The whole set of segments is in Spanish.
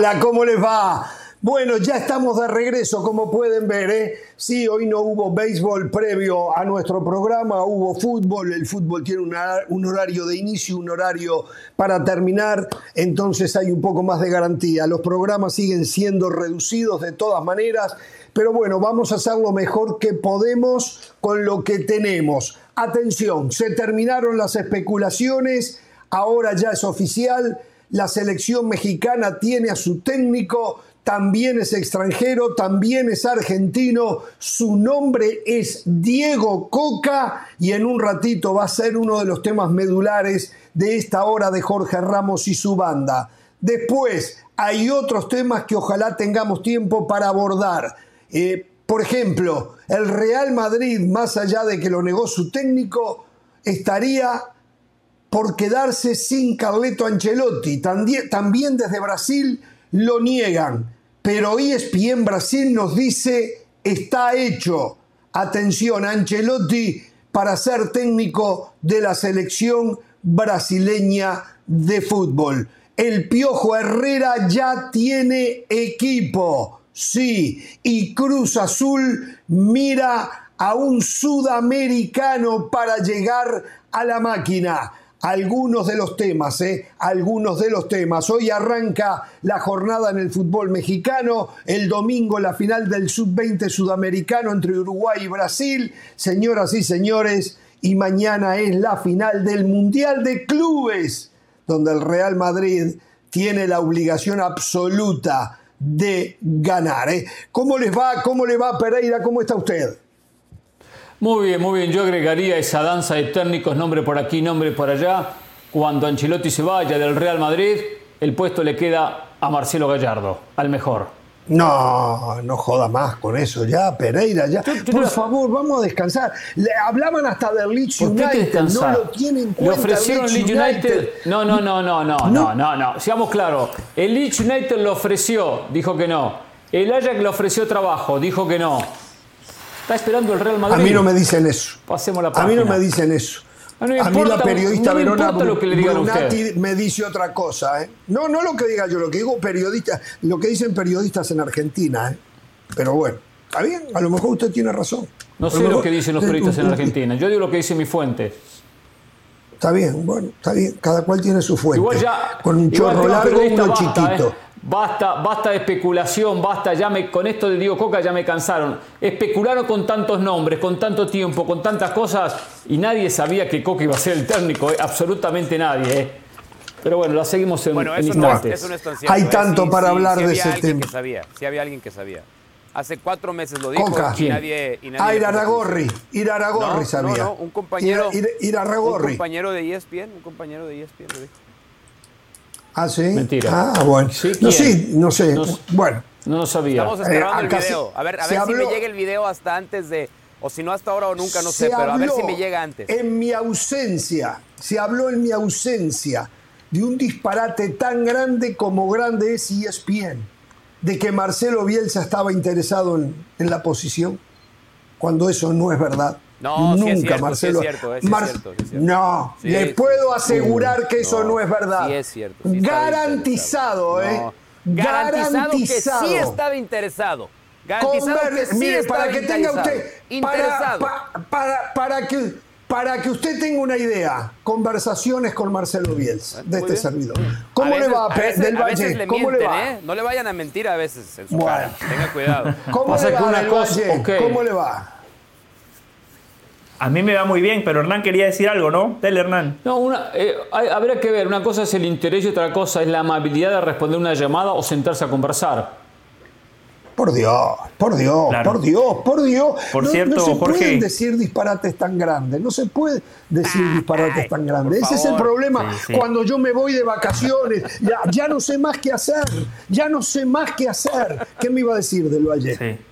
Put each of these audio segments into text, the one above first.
Hola, ¿cómo les va? Bueno, ya estamos de regreso, como pueden ver. ¿eh? Sí, hoy no hubo béisbol previo a nuestro programa, hubo fútbol. El fútbol tiene un horario de inicio, un horario para terminar, entonces hay un poco más de garantía. Los programas siguen siendo reducidos de todas maneras, pero bueno, vamos a hacer lo mejor que podemos con lo que tenemos. Atención, se terminaron las especulaciones, ahora ya es oficial, la selección mexicana tiene a su técnico también es extranjero, también es argentino, su nombre es Diego Coca y en un ratito va a ser uno de los temas medulares de esta hora de Jorge Ramos y su banda. Después hay otros temas que ojalá tengamos tiempo para abordar. Eh, por ejemplo, el Real Madrid, más allá de que lo negó su técnico, estaría por quedarse sin Carleto Ancelotti. También desde Brasil lo niegan pero ESPN Brasil nos dice está hecho. Atención, Ancelotti para ser técnico de la selección brasileña de fútbol. El Piojo Herrera ya tiene equipo, sí, y Cruz Azul mira a un sudamericano para llegar a la máquina algunos de los temas, ¿eh? algunos de los temas. Hoy arranca la jornada en el fútbol mexicano, el domingo la final del sub-20 sudamericano entre Uruguay y Brasil, señoras y señores, y mañana es la final del Mundial de Clubes, donde el Real Madrid tiene la obligación absoluta de ganar. ¿eh? ¿Cómo les va? ¿Cómo le va Pereira? ¿Cómo está usted? Muy bien, muy bien. Yo agregaría esa danza de técnicos, nombre por aquí, nombre por allá. Cuando Ancelotti se vaya del Real Madrid, el puesto le queda a Marcelo Gallardo, al mejor. No, no joda más con eso ya, Pereira, ya. Por favor, vamos a descansar. Le hablaban hasta del Leeds United, no lo tienen Le ofrecieron Leeds United. No, no, no, no, no, no, no, no. Seamos claros. El Leeds United lo ofreció, dijo que no. El Ajax le ofreció trabajo, dijo que no. Está esperando el Real Madrid. A mí no me dicen eso. Pasemos la A mí no me dicen eso. a mí la periodista Verona lo que le Brunati me dice otra cosa. ¿eh? No, no lo que diga yo, lo que digo periodista, lo que dicen periodistas en Argentina. ¿eh? Pero bueno, está bien, a lo mejor usted tiene razón. No sé lo, que dicen los periodistas en Argentina. Yo digo lo que dice mi fuente. Está bien, bueno, está bien. Cada cual tiene su fuente. Igual ya, Con un chorro largo y uno chiquito. ¿eh? Basta, basta de especulación, basta, ya me, con esto de Diego Coca ya me cansaron. Especularon con tantos nombres, con tanto tiempo, con tantas cosas y nadie sabía que Coca iba a ser el técnico, eh, absolutamente nadie. Eh. Pero bueno, la seguimos en, bueno, eso instantes. No, eso Hay tanto para hablar de ese tema. Que sabía, sí había alguien que sabía. Hace cuatro meses lo dijo Coca. y nadie, y nadie... Ah, Iraragorri, Iraragorri sabía. No, no, un compañero, Iraragorri. un compañero de ESPN, un compañero de ESPN lo dijo. Ah, sí. Mentira. Ah, bueno. no, sí, no sé. bueno. No lo sabía. Estamos esperando el video. A ver, a ver si me llega el video hasta antes de. O si no hasta ahora o nunca, no sé, pero a ver si me llega antes. En mi ausencia, se habló en mi ausencia de un disparate tan grande como grande es ESPN, de que Marcelo Bielsa estaba interesado en, en la posición, cuando eso no es verdad. No, nunca, Marcelo. no, le puedo asegurar que eso no, es verdad. Sí es cierto. garantizado, ¿eh? Garantizado, que sí estaba interesado. Garantizado que sí Mire, para que tenga usted interesado. Para, para, que para que usted tenga una idea, conversaciones con Marcelo Bielsa de este servidor. ¿Cómo le va, a veces, del Valle? le ¿Cómo le va? ¿eh? No le vayan a mentir a veces en su cara. Tenga cuidado. ¿Cómo le va, del Valle? ¿Cómo le va? A mí me va muy bien, pero Hernán quería decir algo, ¿no? Dale, Hernán. No, una, eh, habría que ver. Una cosa es el interés y otra cosa es la amabilidad de responder una llamada o sentarse a conversar. Por Dios, por Dios, por Dios, por Dios. Por cierto, no se Jorge, pueden decir disparates tan grandes, no se puede decir ah, disparates tan grandes. Ese es el problema. Cuando yo me voy de vacaciones, ya, ya no sé más qué hacer, ya no sé más qué hacer. ¿Qué me iba a decir de lo ayer? Sí.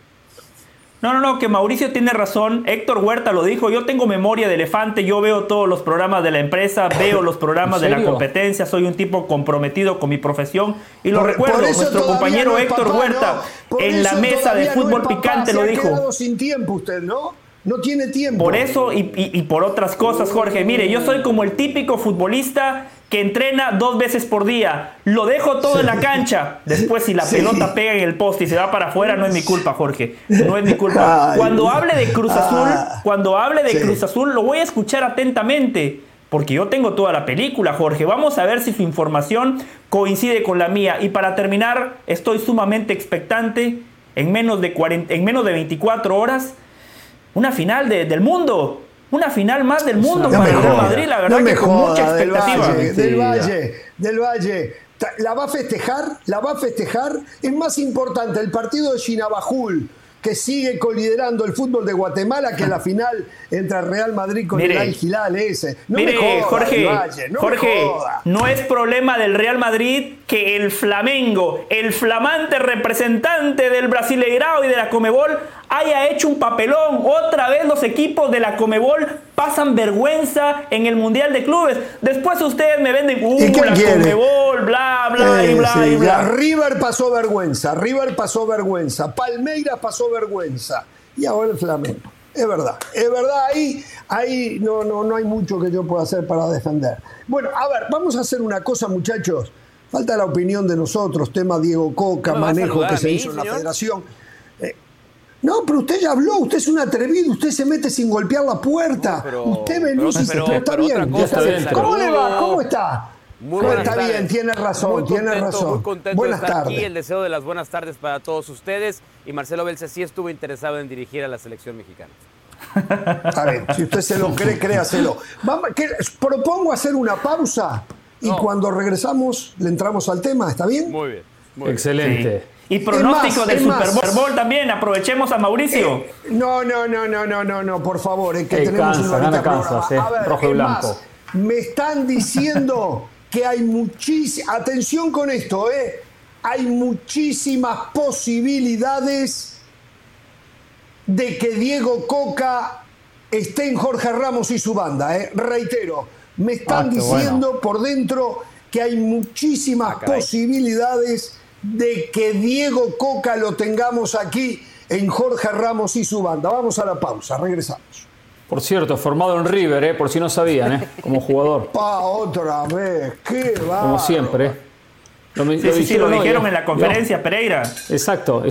No, no, no, que Mauricio tiene razón. Héctor Huerta lo dijo. Yo tengo memoria de elefante. Yo veo todos los programas de la empresa, veo los programas de la competencia. Soy un tipo comprometido con mi profesión. Y lo recuerdo, nuestro compañero Héctor Huerta en la mesa de fútbol picante lo dijo. sin tiempo usted, ¿no? No tiene tiempo. Por eso y, y por otras cosas, Jorge. Mire, yo soy como el típico futbolista que entrena dos veces por día. Lo dejo todo en la cancha. Después, si la pelota pega en el poste y se va para afuera, no es mi culpa, Jorge. No es mi culpa. cuando hable de Cruz Azul, ah. cuando hable de Cruz Azul, lo voy a escuchar atentamente. Porque yo tengo toda la película, Jorge. Vamos a ver si su información coincide con la mía. Y para terminar, estoy sumamente expectante. En menos de, 40, en menos de 24 horas, una final del mundo. Una final más del mundo para el Real Madrid, la verdad que con mucha expectativa. Del Valle, del Valle, La va a festejar, la va a festejar. Es más importante el partido de Chinabajul que sigue coliderando el fútbol de Guatemala que la final entre Real Madrid con el Al Hilal ese. No mire, Jorge, no Jorge, no es problema del Real Madrid que el Flamengo, el flamante representante del Brasileirao y de la Comebol haya hecho un papelón. Otra vez los equipos de la Comebol pasan vergüenza en el Mundial de Clubes. Después ustedes me venden, uh, la Comebol, bla, bla, y bla, y bla. River pasó vergüenza, River pasó vergüenza, Palmeiras pasó vergüenza. Y ahora el Flamengo. Es verdad, es verdad, ahí, ahí no, no, no hay mucho que yo pueda hacer para defender. Bueno, a ver, vamos a hacer una cosa, muchachos. Falta la opinión de nosotros, tema Diego Coca, manejo que se hizo en la federación. No, pero usted ya habló, usted es un atrevido, usted se mete sin golpear la puerta. usted venía y pero, está, bien, ¿Cómo le va? ¿Cómo está? Muy buenas está bien, tiene razón, tiene razón. Muy contento buenas de estar tardes. aquí. El deseo de las buenas tardes para todos ustedes. Y Marcelo Belce sí estuvo interesado en dirigir a la selección mexicana. A ver, si usted se lo cree, créaselo. Vamos, que, propongo hacer una pausa y cuando regresamos le entramos al tema, ¿está bien? Muy bien. Muy Excelente. Y pronóstico del Super Bowl, también, aprovechemos a Mauricio. Eh, no, no, no, no, no, no, no, por favor, es que tenemos una gana Kansas, eh, rojo y blanco. me están diciendo que hay muchísimas, atención con esto, eh, hay muchísimas posibilidades de que Diego Coca esté en Jorge Ramos y su banda, eh. Reitero, me están ah, diciendo por dentro que hay muchísimas ah, posibilidades de que Diego Coca lo tengamos aquí en Jorge Ramos y su banda. Vamos a la pausa, regresamos. Por cierto, formado en River, ¿eh? por si no sabían, ¿eh? como jugador. Pa, otra vez, qué va. Como siempre. ¿eh? Lo, sí, sí, lo dijeron en la conferencia, Pereira. Exacto.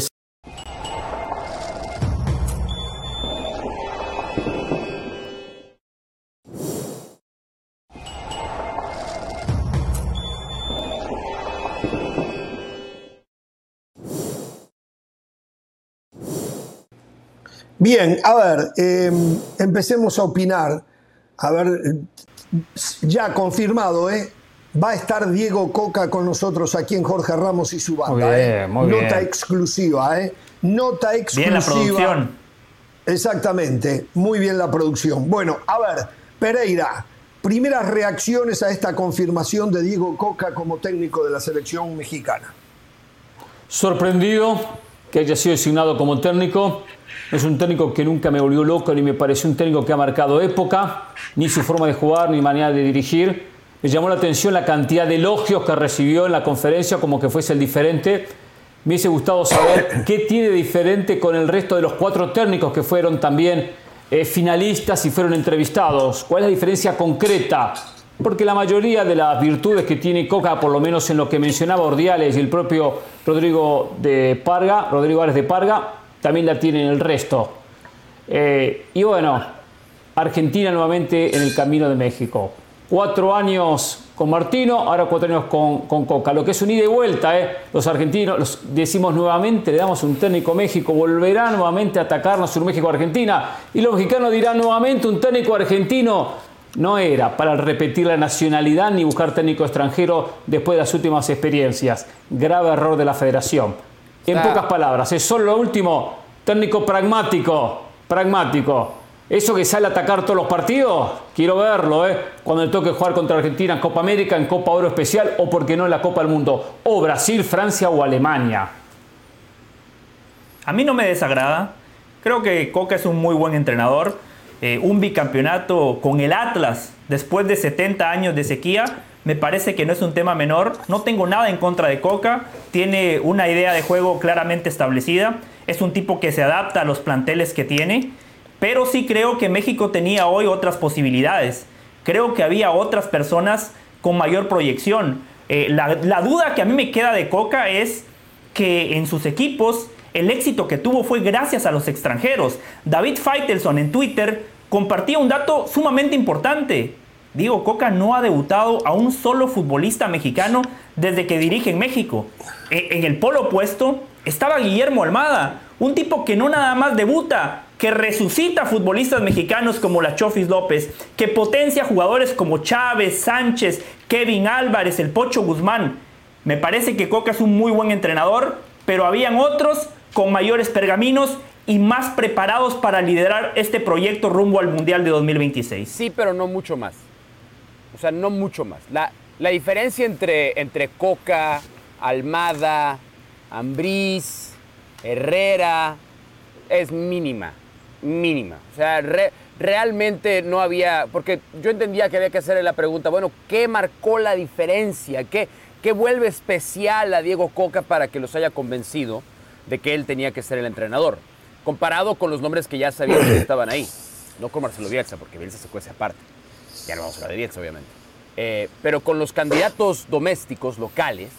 Bien, a ver, em, empecemos a opinar. A ver, ya confirmado, ¿eh? Va a estar Diego Coca con nosotros aquí en Jorge Ramos y su banda. Muy ¿eh? bien, muy Nota exclusiva, ¿eh? Nota exclusiva. Bien la producción. Exactamente, muy bien la producción. Bueno, a ver, Pereira, primeras reacciones a esta confirmación de Diego Coca como técnico de la selección mexicana. Sorprendido que haya sido designado como técnico es un técnico que nunca me volvió loco ni me pareció un técnico que ha marcado época, ni su forma de jugar, ni manera de dirigir. Me llamó la atención la cantidad de elogios que recibió en la conferencia como que fuese el diferente. Me hubiese gustado saber qué tiene de diferente con el resto de los cuatro técnicos que fueron también eh, finalistas y fueron entrevistados. ¿Cuál es la diferencia concreta? Porque la mayoría de las virtudes que tiene Coca, por lo menos en lo que mencionaba Ordiales y el propio Rodrigo de Parga, Rodrigo Álvarez de Parga, también la tienen el resto. Eh, y bueno, Argentina nuevamente en el camino de México. Cuatro años con Martino, ahora cuatro años con, Coca. Lo que es un ida y vuelta, ¿eh? Los argentinos, decimos nuevamente, le damos un técnico México, volverá nuevamente a atacarnos un México-Argentina. Y los mexicanos dirán nuevamente, un técnico argentino no era para repetir la nacionalidad ni buscar técnico extranjero después de las últimas experiencias. Grave error de la federación. En pocas palabras, es solo lo último, técnico pragmático, pragmático. Eso que sale a atacar todos los partidos, quiero verlo, ¿eh? Cuando le toque jugar contra Argentina en Copa América, en Copa Oro Especial o, por qué no, en la Copa del Mundo. O Brasil, Francia o Alemania. A mí no me desagrada. Creo que Coca es un muy buen entrenador. Eh, un bicampeonato con el Atlas después de 70 años de sequía me parece que no es un tema menor. No tengo nada en contra de Coca. Tiene una idea de juego claramente establecida. Es un tipo que se adapta a los planteles que tiene. pero sí creo que México tenía hoy otras posibilidades. Creo que había otras personas con mayor proyección. Eh, la, la duda que a mí me queda de Coca es que en sus equipos el éxito que tuvo fue gracias a los extranjeros. David Feitelson en Twitter compartía un dato sumamente importante. Diego Coca no ha debutado a un solo futbolista mexicano desde que dirige en México. E, en el polo opuesto estaba Guillermo Almada, un tipo que no nada más debuta, que resucita futbolistas mexicanos como la Chofis López, que potencia jugadores como Chávez, Sánchez, Kevin Álvarez, el Pocho Guzmán. Me parece que Coca es un muy buen entrenador, pero habían otros con mayores pergaminos y más preparados para liderar este proyecto rumbo al Mundial de 2026. Sí, pero no mucho más. O sea, no mucho más. La, la diferencia entre, entre Coca, Almada, Ambriz, Herrera, es mínima, mínima. O sea, realmente no había, porque yo entendía que había que hacerle la pregunta, bueno, ¿qué marcó la diferencia? ¿Qué, qué vuelve especial a Diego Coca para que los haya convencido de que él tenía que ser el entrenador? Comparado con los nombres que ya sabían que estaban ahí. No con Marcelo Bielsa, porque Bielsa se cuece aparte. Ya no vamos a hablar de Bielsa, obviamente. Eh, pero con los candidatos domésticos, locales,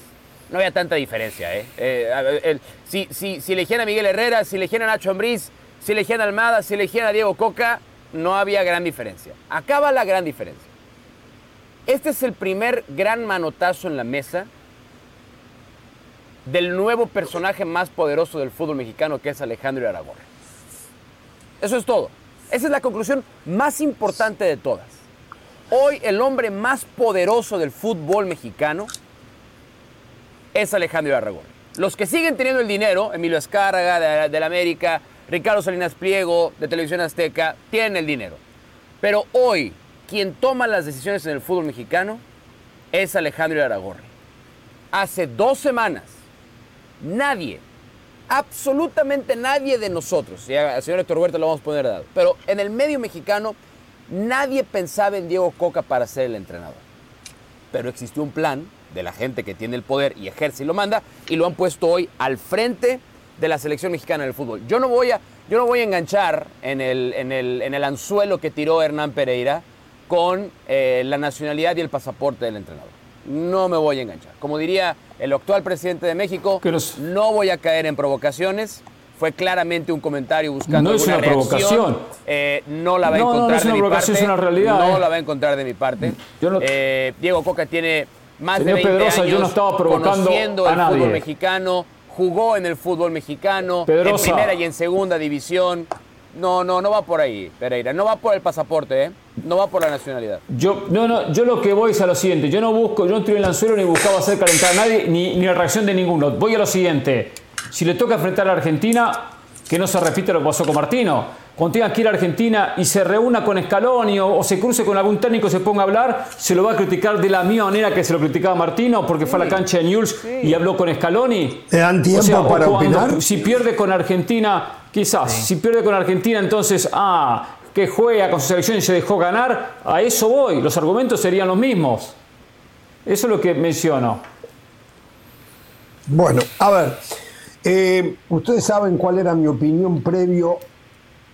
no había tanta diferencia. ¿eh? eh si, si, si, elegían a Miguel Herrera, si elegían a Nacho Ambriz, si elegían a Almada, si elegían a Diego Coca, no había gran diferencia. Acaba la gran diferencia. Este es el primer gran manotazo en la mesa del nuevo personaje más poderoso del fútbol mexicano, que es Alejandro Aragón. Eso es todo. Esa es la conclusión más importante de todas. Hoy el hombre más poderoso del fútbol mexicano es Alejandro Aragón. Los que siguen teniendo el dinero, Emilio Escárraga de, América, Ricardo Salinas Pliego de Televisión Azteca, tienen el dinero. Pero hoy, quien toma las decisiones en el fútbol mexicano es Alejandro Aragorri. Hace dos semanas, nadie, absolutamente nadie de nosotros, al señor Héctor Huerta lo vamos a poner dado, pero en el medio mexicano, nadie pensaba en Diego Coca para ser el entrenador. Pero existió un plan de la gente que tiene el poder y ejerce y lo manda, y lo han puesto hoy al frente de la selección mexicana del fútbol. Yo no voy a, yo no voy a enganchar en el, en, el, en el anzuelo que tiró Hernán Pereira con eh, la nacionalidad y el pasaporte del entrenador. No me voy a enganchar. Como diría el actual presidente de México, no voy a caer en provocaciones. Fue claramente un comentario buscando no es una provocación. Eh, no la va a encontrar no, es una de mi parte. Es una realidad, no eh. la va a encontrar de mi parte. Diego Coca tiene más de 20 Pedrosa, años yo no estaba provocando conociendo a el nadie. fútbol mexicano, jugó en el fútbol mexicano, en primera y en segunda división. No, no, no va por ahí, Pereira. No va por el pasaporte, ¿eh? No va por la nacionalidad. Yo, no, no, yo lo que voy es a lo siguiente. Yo no busco, yo no estoy en el anzuelo ni buscaba hacer calentar a nadie, ni, ni la reacción de ninguno. Voy a lo siguiente. Si le toca enfrentar a Argentina, que no se repite lo que pasó con Martino cuando tenga que ir a Argentina y se reúna con Scaloni o, se cruce con algún técnico y se ponga a hablar, se lo va a criticar de la misma manera que se lo criticaba Martino porque fue a la cancha de News y habló con Scaloni. ¿Le dan tiempo para opinar? Si pierde con Argentina, quizás, si pierde con Argentina, entonces, ah, que juega con su selección y se dejó ganar, a eso voy. Los argumentos serían los mismos. Eso es lo que menciono. Bueno, a ver, eh, ustedes saben cuál era mi opinión previo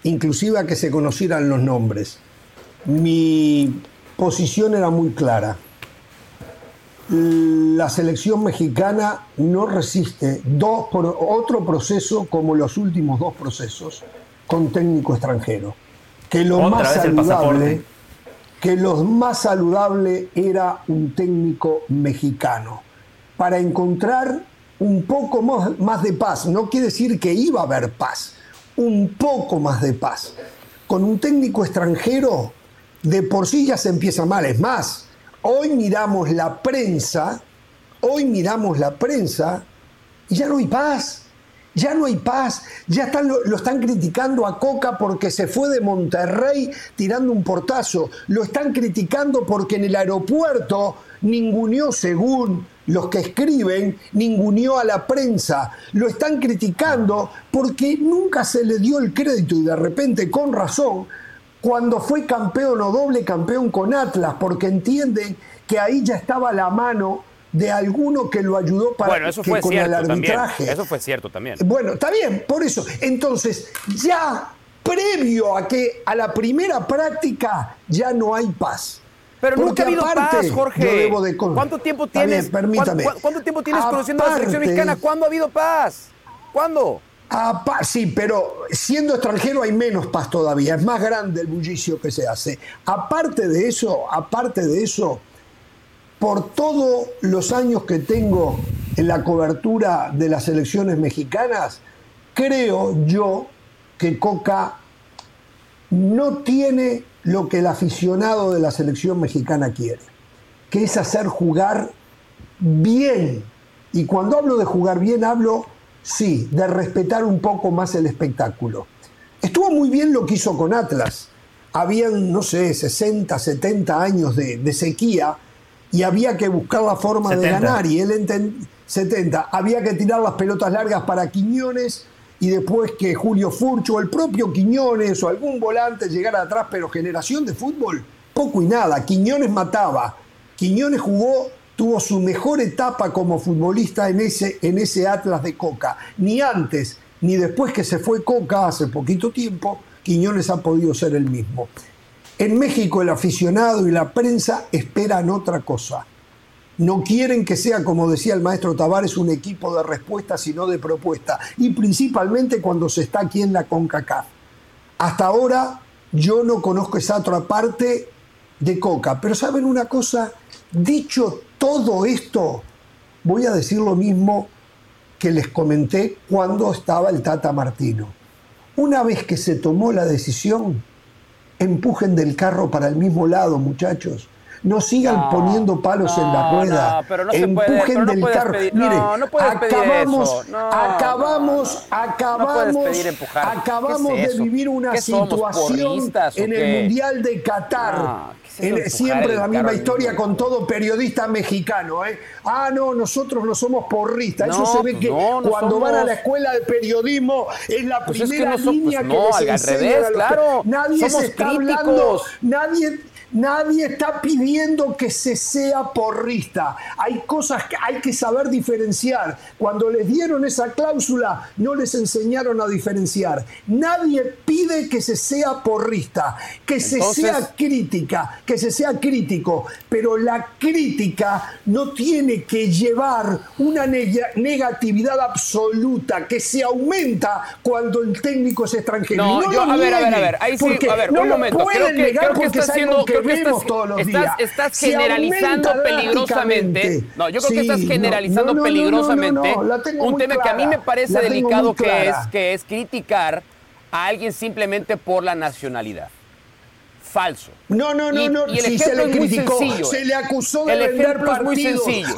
inclusive a que se conocieran los nombres. Mi posición era muy clara. La selección mexicana no resiste dos, otro proceso como los últimos dos procesos con técnico extranjero. Que lo más saludable, que lo más saludable era un técnico mexicano para encontrar un poco más de paz. No quiere decir que iba a haber paz, un poco más de paz. Con un técnico extranjero, de por sí ya se empieza mal. Es más, hoy miramos la prensa, hoy miramos la prensa y ya no hay paz. Ya no hay paz, ya están, lo, lo, están criticando a Coca porque se fue de Monterrey tirando un portazo, lo están criticando porque en el aeropuerto ninguneó según los que escriben, ninguneó a la prensa, lo están criticando porque nunca se le dio el crédito y de repente con razón, cuando fue campeón o doble campeón con Atlas, porque entienden que ahí ya estaba la mano de alguno que lo ayudó para bueno, eso fue con cierto el arbitraje. También. Eso fue cierto también. Bueno, está bien, por eso. Entonces, ya previo a que a la primera práctica ya no hay paz. Pero nunca ha habido paz, Jorge. ¿Cuánto tiempo tienes? permítame. ¿Cuánto, tiempo tienes conociendo a la selección mexicana? ¿Cuándo ha habido paz? ¿Cuándo? sí, pero siendo extranjero hay menos paz todavía, es más grande el bullicio que se hace. Aparte de eso, aparte de eso, por todos los años que tengo en la cobertura de las elecciones mexicanas, creo yo que Coca no tiene lo que el aficionado de la selección mexicana quiere, que es hacer jugar bien. Y cuando hablo de jugar bien, hablo, sí, de respetar un poco más el espectáculo. Estuvo muy bien lo que hizo con Atlas. Habían, no sé, 60, 70 años de, sequía y había que buscar la forma de ganar. Y él entendía, 70, había que tirar las pelotas largas para Quiñones y después que Julio Furcho, el propio Quiñones o algún volante llegara atrás, pero generación de fútbol, poco y nada. Quiñones mataba. Quiñones jugó, tuvo su mejor etapa como futbolista en ese, en ese Atlas de Coca. Ni antes ni después que se fue Coca hace poquito tiempo, Quiñones ha podido ser el mismo. En México el aficionado y la prensa esperan otra cosa no quieren que sea, como decía el maestro Tavares, un equipo de respuesta, sino de propuesta. Y principalmente cuando se está aquí en la CONCACAF. Hasta ahora yo no conozco esa otra parte de Coca. Pero ¿saben una cosa? Dicho todo esto, voy a decir lo mismo que les comenté cuando estaba el Tata Martino. Una vez que se tomó la decisión, empujen del carro para el mismo lado, muchachos no sigan poniendo palos en la rueda. No, pero no Empujen se puede, del carro. Mire, acabamos, acabamos, acabamos, acabamos de vivir una situación en el Mundial de Qatar. siempre la misma historia con todo periodista mexicano. ¿eh? Ah, no, nosotros no somos porristas. Eso se ve que cuando van a la escuela de periodismo es la pues primera línea pues que les al revés, claro. Nadie se está hablando, nadie Nadie está pidiendo que se sea porrista. Hay cosas que hay que saber diferenciar. Cuando les dieron esa cláusula, no les enseñaron a diferenciar. Nadie pide que se sea porrista, que se sea crítica, que se sea crítico. Pero la crítica no tiene que llevar una negatividad absoluta que se aumenta cuando el técnico es extranjero. No, yo, a ver, a ver, a ver, ahí sí, a ver, un momento. Creo que, creo que está haciendo estás, todos los días. Estás, generalizando peligrosamente. No, yo creo que estás generalizando peligrosamente un tema que a mí me parece delicado que es, que es criticar a alguien simplemente por la nacionalidad falso. No, no, no, no. Y el es muy sencillo. Se le acusó de el ejemplo es muy sencillo.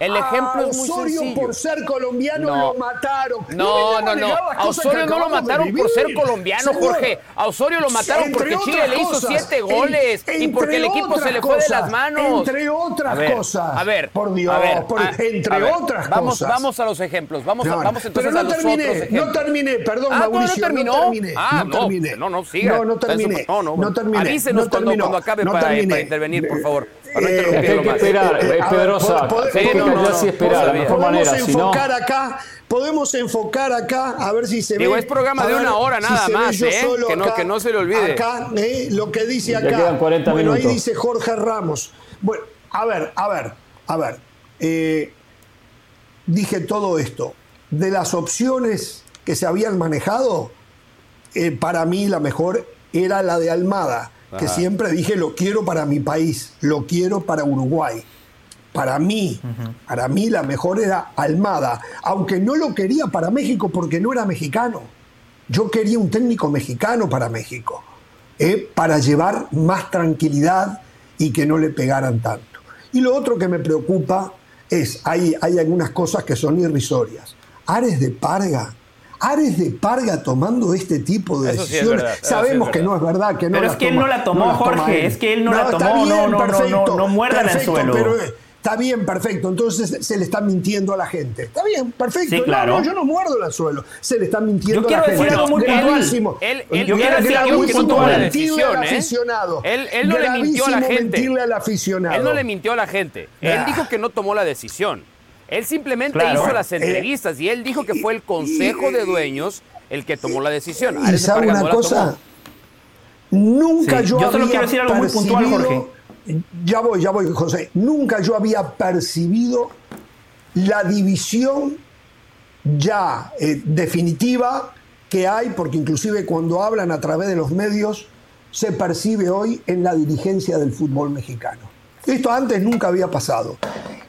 el ejemplo es muy sencillo. por ser colombiano lo mataron. No, no, no. A Osorio no lo mataron por ser colombiano, Jorge. A Osorio lo mataron porque Chile le hizo siete goles y porque el equipo se le fue de las manos. Entre otras cosas. A ver, por Dios, entre otras cosas. Vamos a los ejemplos. Vamos, vamos entonces a los otros ejemplos. No terminé, perdón, Mauricio. No terminó. Ah, no, no, no, siga. No, no terminé. No, no, no terminé. Avísenos no cuando, cuando, acabe para, para, intervenir, por favor. Para no eh, hay que esperar, eh, Pedrosa. Sí, no, no, no, sí esperar, de mejor manera. Podemos enfocar no... acá, podemos enfocar acá, a ver si se Digo, ve. es programa de una hora nada si más, ¿eh? Que no, que no se le olvide. Acá, eh, lo que dice acá. Ya quedan 40 bueno, minutos. ahí dice Jorge Ramos. Bueno, a ver, a ver, a ver. Eh, dije todo esto. De las opciones que se habían manejado, eh, para mí la mejor era la de Almada, que siempre dije lo quiero para mi país, lo quiero para Uruguay. Para mí, para mí la mejor era Almada, aunque no lo quería para México porque no era mexicano. Yo quería un técnico mexicano para México, ¿eh? para llevar más tranquilidad y que no le pegaran tanto. Y lo otro que me preocupa es, hay, hay algunas cosas que son irrisorias. Ares de Parga Ares de Parga tomando este tipo de decisiones. Sabemos que no es verdad, que no Pero es que él no la tomó, Jorge, es que él no, la tomó, no, no, no, no, no, muerdan el suelo. Pero, eh, Está bien, perfecto. Entonces se le está mintiendo a la gente. Está bien, perfecto. Sí, claro. No, yo no muerdo el suelo. Se le está mintiendo a la gente. Yo quiero decir algo muy puntual. Él, él, yo quiero decir algo muy puntual. La decisión, ¿eh? Él, él no le mintió a la gente. Al aficionado. Él no le mintió a la gente. Él dijo que no tomó la decisión. Él simplemente hizo las entrevistas y él dijo que fue el consejo de dueños el que tomó la decisión. Y sabe una cosa, nunca yo, yo solo quiero decir algo muy puntual, Jorge. Ya voy, ya voy, José. Nunca yo había percibido la división ya eh, definitiva que hay, porque inclusive cuando hablan a través de los medios, se percibe hoy en la dirigencia del fútbol mexicano. Esto antes nunca había pasado.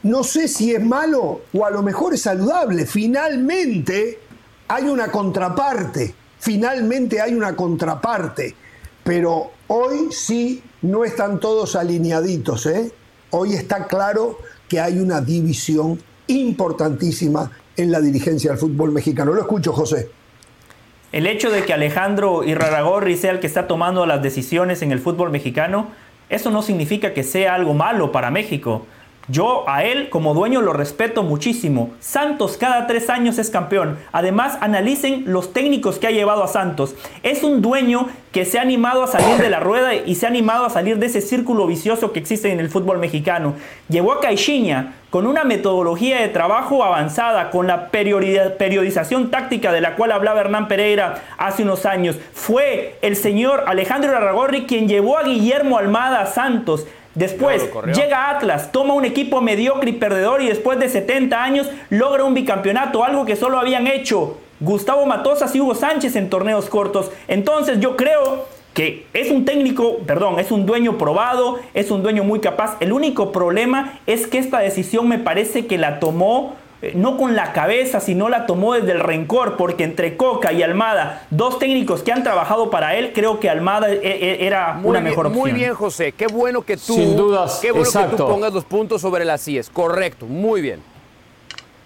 No sé si es malo o a lo mejor es saludable. Finalmente hay una contraparte, finalmente hay una contraparte, pero hoy sí no están todos alineaditos. ¿eh? Hoy está claro que hay una división importantísima en la dirigencia del fútbol mexicano. Lo escucho, José. El hecho de que Alejandro Irraragorri sea el que está tomando las decisiones en el fútbol mexicano, eso no significa que sea algo malo para México. Yo a él como dueño lo respeto muchísimo. Santos cada tres años es campeón. Además, analicen los técnicos que ha llevado a Santos. Es un dueño que se ha animado a salir de la rueda y se ha animado a salir de ese círculo vicioso que existe en el fútbol mexicano. Llevó a Caixinha con una metodología de trabajo avanzada, con la periodización táctica de la cual hablaba Hernán Pereira hace unos años. Fue el señor Alejandro Aragorri quien llevó a Guillermo Almada a Santos. Después llega Atlas, toma un equipo mediocre y perdedor y después de 70 años logra un bicampeonato, algo que solo habían hecho Gustavo Matosas y Hugo Sánchez en torneos cortos. Entonces yo creo que es un técnico, perdón, es un dueño probado, es un dueño muy capaz. El único problema es que esta decisión me parece que la tomó no con la cabeza, sino la tomó desde el rencor, porque entre Coca y Almada, dos técnicos que han trabajado para él, creo que Almada e, e, era una mejor opción. Muy bien, José, qué bueno que tú, Sin dudas, qué bueno que tú pongas los puntos sobre las IES, correcto, muy bien.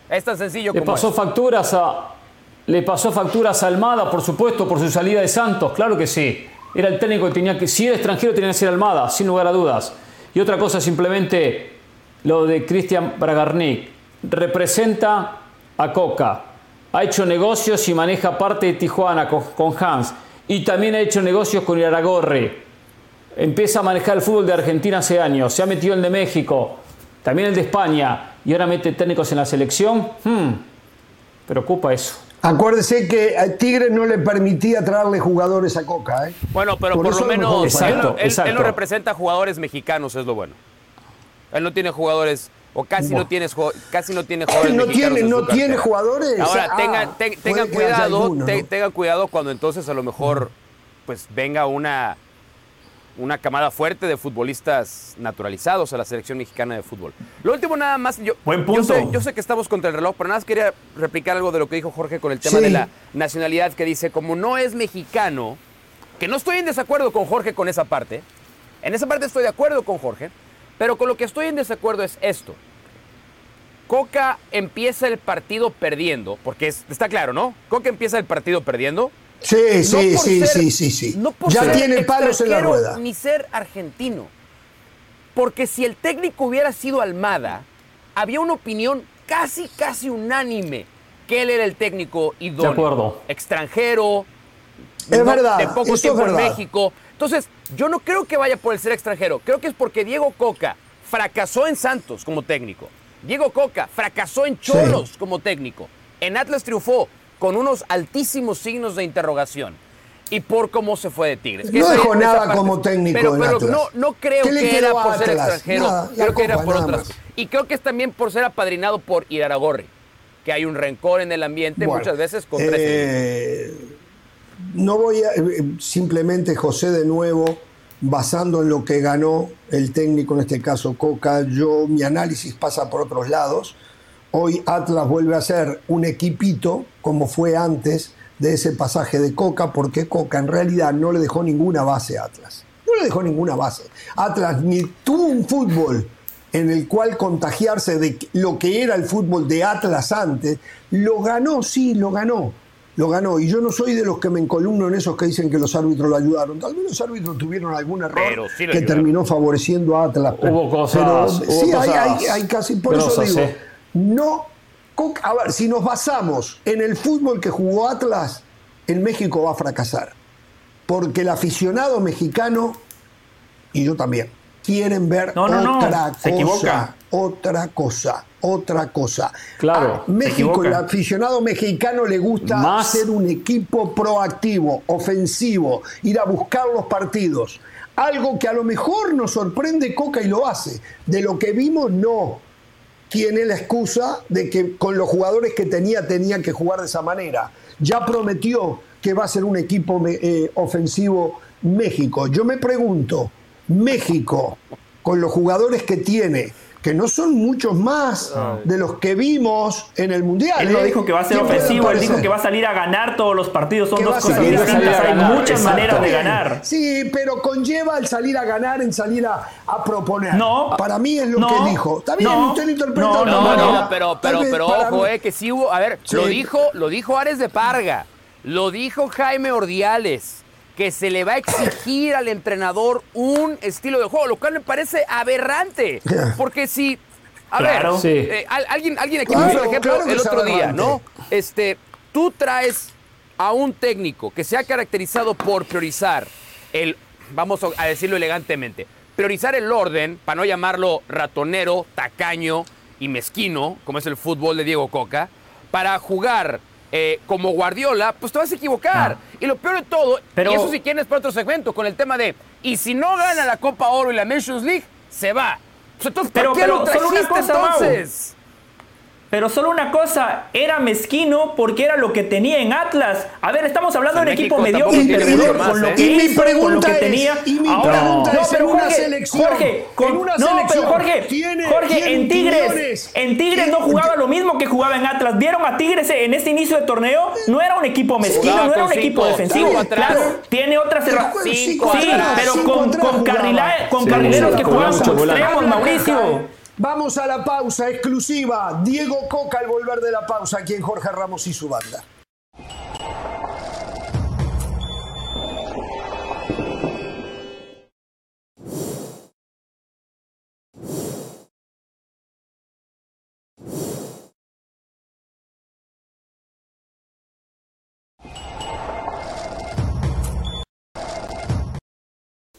Es tan sencillo le como pasó facturas a le pasó facturas a Almada, por supuesto, por su salida de Santos, claro que sí. Era el técnico que tenía que, si era extranjero, tenía que ser Almada, sin lugar a dudas. Y otra cosa, simplemente lo de Cristian Bragarnik representa a Coca. Ha hecho negocios y maneja parte de Tijuana con, Hans. Y también ha hecho negocios con Iraragorri. Empieza a manejar el fútbol de Argentina hace años. Se ha metido el de México. También el de España. Y ahora mete técnicos en la selección. Hmm, preocupa eso. Acuérdese que a Tigre no le permitía traerle jugadores a Coca. ¿eh? Bueno, pero por, lo menos exacto, él, él, no representa jugadores mexicanos, es lo bueno. Él no tiene jugadores o casi no tienes casi no tiene jugadores no tiene no tiene jugadores ahora tengan, tengan cuidado tengan cuidado cuando entonces a lo mejor pues venga una una camada fuerte de futbolistas naturalizados a la selección mexicana de fútbol. Lo último nada más, yo, Buen punto. Yo, sé, que estamos contra el reloj, pero nada más quería replicar algo de lo que dijo Jorge con el tema de la nacionalidad, que dice, como no es mexicano, que no estoy en desacuerdo con Jorge con esa parte, en esa parte estoy de acuerdo con Jorge, pero con lo que estoy en desacuerdo es esto. Coca empieza el partido perdiendo, porque está claro, ¿no? Coca empieza el partido perdiendo. Sí, sí, sí, sí, sí, sí, ya tiene palos en la rueda. Ni ser argentino. Porque si el técnico hubiera sido Almada, había una opinión casi, casi unánime que él era el técnico idóneo. De acuerdo. Extranjero. Es verdad. De poco tiempo en México. Entonces, yo no creo que vaya por el ser extranjero. Creo que es porque Diego Coca fracasó en Santos como técnico. Diego Coca fracasó en Cholos como técnico. En Atlas triunfó con unos altísimos signos de interrogación. Y por cómo se fue de Tigres. No dejó nada como técnico pero, en pero No, no creo que era por ser extranjero. creo que era por otras. Y creo que es también por ser apadrinado por Iraragorri. Que hay un rencor en el ambiente muchas veces con eh, No voy a. Eh, simplemente, José, de nuevo basando en lo que ganó el técnico, en este caso Coca, yo mi análisis pasa por otros lados. Hoy Atlas vuelve a ser un equipito, como fue antes de ese pasaje de Coca, porque Coca en realidad no le dejó ninguna base a Atlas. No le dejó ninguna base. Atlas ni tuvo un fútbol en el cual contagiarse de lo que era el fútbol de Atlas antes. Lo ganó, sí, lo ganó lo ganó. Y yo no soy de los que me encolumno en esos que dicen que los árbitros lo ayudaron. Tal vez los árbitros tuvieron algún error que terminó favoreciendo a Atlas. Hubo cosas. sí, hay, casi. Por eso digo, no. A ver, si nos basamos en el fútbol que jugó Atlas, en México va a fracasar. Porque el aficionado mexicano, y yo también, quieren ver otra cosa. Otra cosa, otra cosa. Claro. A México, el aficionado mexicano le gusta ser un equipo proactivo, ofensivo, ir a buscar los partidos. Algo que a lo mejor nos sorprende Coca y lo hace. De lo que vimos, no. Tiene la excusa de que con los jugadores que tenía tenía que jugar de esa manera. Ya prometió que va a ser un equipo eh, ofensivo México. Yo me pregunto, México, con los jugadores que tiene, que no son muchos más de los que vimos en el Mundial. Él no ¿eh? dijo que va a ser ofensivo, él dijo que va a salir a ganar todos los partidos. Son dos cosas distintas, hay muchas maneras de ganar. Sí, pero conlleva el salir a ganar en salir a, proponer. No. Para mí es lo que dijo. Está bien, usted lo interpretó. No, no, no, pero, pero, pero ojo, eh, que sí hubo. A ver, lo dijo, lo dijo Ares de Parga, lo dijo Jaime Ordiales que se le va a exigir al entrenador un estilo de juego, lo cual me parece aberrante. Porque si. A ver, eh, alguien, alguien aquí puso el ejemplo el otro día, ¿no? Este, tú traes a un técnico que se ha caracterizado por priorizar el, vamos a decirlo elegantemente, priorizar el orden, para no llamarlo ratonero, tacaño y mezquino, como es el fútbol de Diego Coca, para jugar eh, como Guardiola, pues te vas a equivocar. Y lo peor de todo, y eso si quieres para otro segmento, con el tema de, y si no gana la Copa Oro y la Nations League, se va. Pues entonces, ¿por qué lo trajiste entonces? Pero solo una cosa, era mezquino porque era lo que tenía en Atlas. A ver, estamos hablando de un equipo mediocre, con lo que hizo, con lo que tenía. Y mi pregunta no, pero Jorge, selección, Jorge, no, pero Jorge, Jorge, en Tigres, enTigres no jugaba lo mismo que jugaba en Atlas. ¿Vieron a Tigres en este inicio de torneo? No era un equipo mezquino, no era un equipo defensivo. Claro, tiene otras Sí, pero con, con, con carrileros que juegan como extremos, Mauricio. Vamos a la pausa exclusiva. Diego Coca al volver de la pausa aquí en Jorge Ramos y su banda.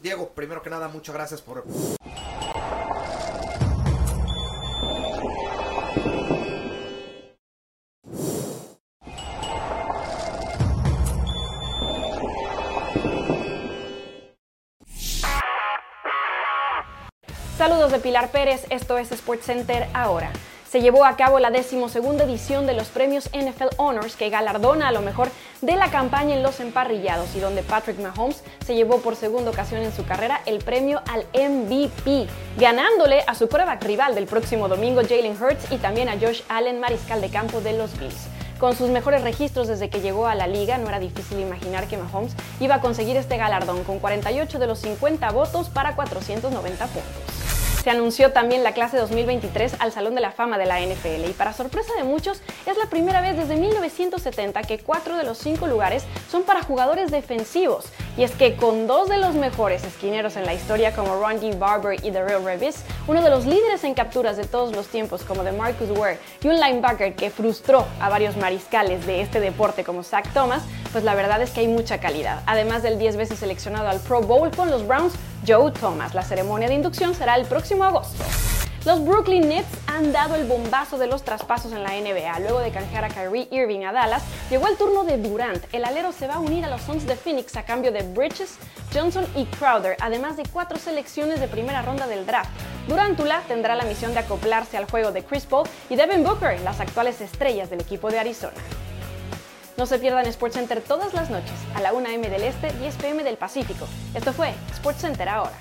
Diego, primero que nada, muchas gracias por Pilar Pérez, esto es SportsCenter ahora. Se llevó a cabo la decimosegunda edición de los premios NFL Honors que galardona a lo mejor de la campaña en los emparrillados y donde Patrick Mahomes se llevó por segunda ocasión en su carrera el premio al MVP, ganándole a su prueba rival del próximo domingo Jalen Hurts y también a Josh Allen, mariscal de campo de los Bills. Con sus mejores registros desde que llegó a la liga, no era difícil imaginar que Mahomes iba a conseguir este galardón con 48 de los 50 votos para 490 puntos. Se anunció también la clase 2023 al Salón de la Fama de la NFL y para sorpresa de muchos es la primera vez desde 1970 que cuatro de los cinco lugares son para jugadores defensivos. Y es que con dos de los mejores esquineros en la historia como Ron G. Barber y Darrell Revis, uno de los líderes en capturas de todos los tiempos como de Marcus Ware y un linebacker que frustró a varios mariscales de este deporte como Zach Thomas, pues la verdad es que hay mucha calidad. Además del 10 veces seleccionado al Pro Bowl con los Browns, Joe Thomas. La ceremonia de inducción será el próximo agosto. Los Brooklyn Nets han dado el bombazo de los traspasos en la NBA. Luego de canjear a Kyrie Irving a Dallas, llegó el turno de Durant. El alero se va a unir a los Suns de Phoenix a cambio de Bridges, Johnson y Crowder, además de cuatro selecciones de primera ronda del draft. Durantula tendrá la misión de acoplarse al juego de Chris Paul y Devin Booker, las actuales estrellas del equipo de Arizona. No se pierdan SportsCenter todas las noches, a la 1 m del Este, 10 pm del Pacífico. Esto fue SportsCenter ahora.